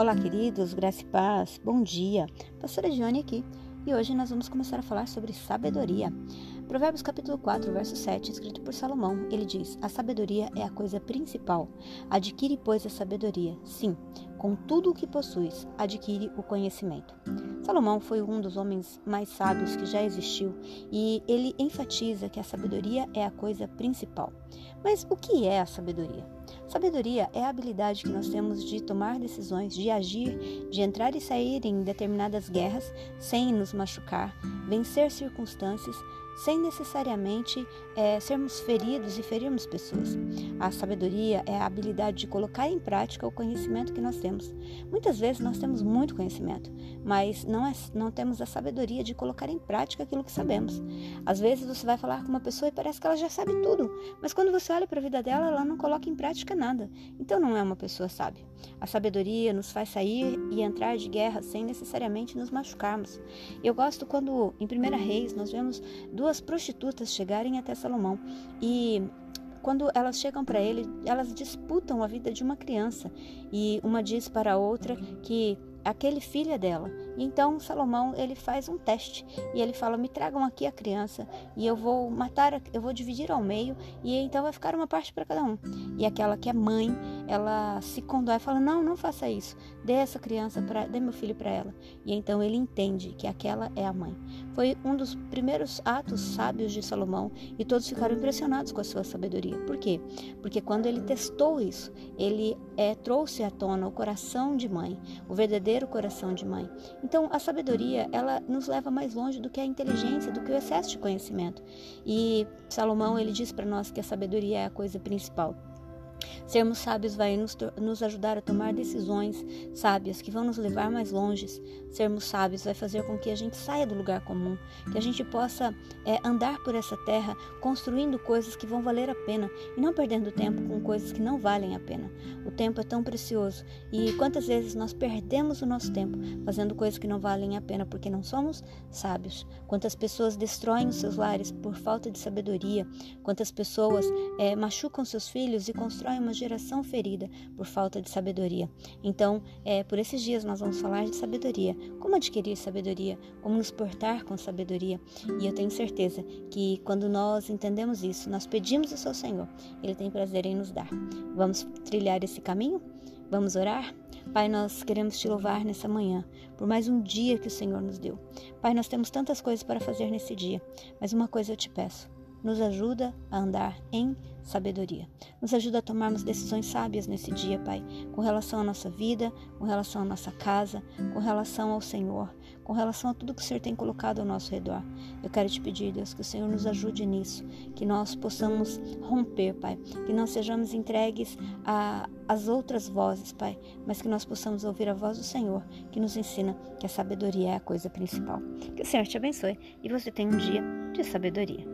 Olá, queridos, graça e paz, bom dia. Pastora Dione aqui e hoje nós vamos começar a falar sobre sabedoria. Provérbios capítulo 4, verso 7, escrito por Salomão, ele diz: A sabedoria é a coisa principal. Adquire, pois, a sabedoria. Sim, com tudo o que possuis, adquire o conhecimento. Salomão foi um dos homens mais sábios que já existiu e ele enfatiza que a sabedoria é a coisa principal. Mas o que é a sabedoria? Sabedoria é a habilidade que nós temos de tomar decisões, de agir, de entrar e sair em determinadas guerras sem nos machucar, vencer circunstâncias, sem necessariamente é, sermos feridos e ferirmos pessoas. A sabedoria é a habilidade de colocar em prática o conhecimento que nós temos. Muitas vezes nós temos muito conhecimento, mas não, é, não temos a sabedoria de colocar em prática aquilo que sabemos. Às vezes você vai falar com uma pessoa e parece que ela já sabe tudo, mas quando você olha para a vida dela, ela não coloca em prática nada. Então não é uma pessoa sábia. A sabedoria nos faz sair e entrar de guerra sem necessariamente nos machucarmos. Eu gosto quando em 1 Reis nós vemos duas duas prostitutas chegarem até Salomão e quando elas chegam para ele, elas disputam a vida de uma criança e uma diz para a outra que aquele filho é dela. E então Salomão ele faz um teste e ele fala: "Me tragam aqui a criança e eu vou matar, eu vou dividir ao meio e então vai ficar uma parte para cada um". E aquela que é mãe, ela se condói fala: "Não, não faça isso. Dê essa criança para, dê meu filho para ela". E então ele entende que aquela é a mãe. Foi um dos primeiros atos sábios de Salomão e todos ficaram impressionados com a sua sabedoria. Por quê? Porque quando ele testou isso, ele é, trouxe à tona o coração de mãe, o verdadeiro coração de mãe. Então, a sabedoria, ela nos leva mais longe do que a inteligência, do que o excesso de conhecimento. E Salomão, ele diz para nós que a sabedoria é a coisa principal. Sermos sábios vai nos, nos, ajudar a tomar decisões sábias que vão nos levar mais longe. Sermos sábios vai fazer com que a gente saia do lugar comum, que a gente possa é, andar por essa terra construindo coisas que vão valer a pena e não perdendo tempo com coisas que não valem a pena. O tempo é tão precioso e quantas vezes nós perdemos o nosso tempo fazendo coisas que não valem a pena porque não somos sábios. Quantas pessoas destroem os seus lares por falta de sabedoria, quantas pessoas é, machucam seus filhos e constroem destrói uma geração ferida por falta de sabedoria. Então, é, por esses dias nós vamos falar de sabedoria, como adquirir sabedoria, como nos portar com sabedoria. E eu tenho certeza que quando nós entendemos isso, nós pedimos ao seu Senhor, Ele tem prazer em nos dar. Vamos trilhar esse caminho? Vamos orar? Pai, nós queremos te louvar nessa manhã, por mais um dia que o Senhor nos deu. Pai, nós temos tantas coisas para fazer nesse dia, mas uma coisa eu te peço nos ajuda a andar em sabedoria. Nos ajuda a tomarmos decisões sábias nesse dia, Pai, com relação à nossa vida, com relação à nossa casa, com relação ao Senhor, com relação a tudo que o Senhor tem colocado ao nosso redor. Eu quero te pedir, Deus, que o Senhor nos ajude nisso, que nós possamos romper, Pai, que não sejamos entregues às outras vozes, Pai, mas que nós possamos ouvir a voz do Senhor, que nos ensina que a sabedoria é a coisa principal. Que o Senhor te abençoe e você tenha um dia de sabedoria.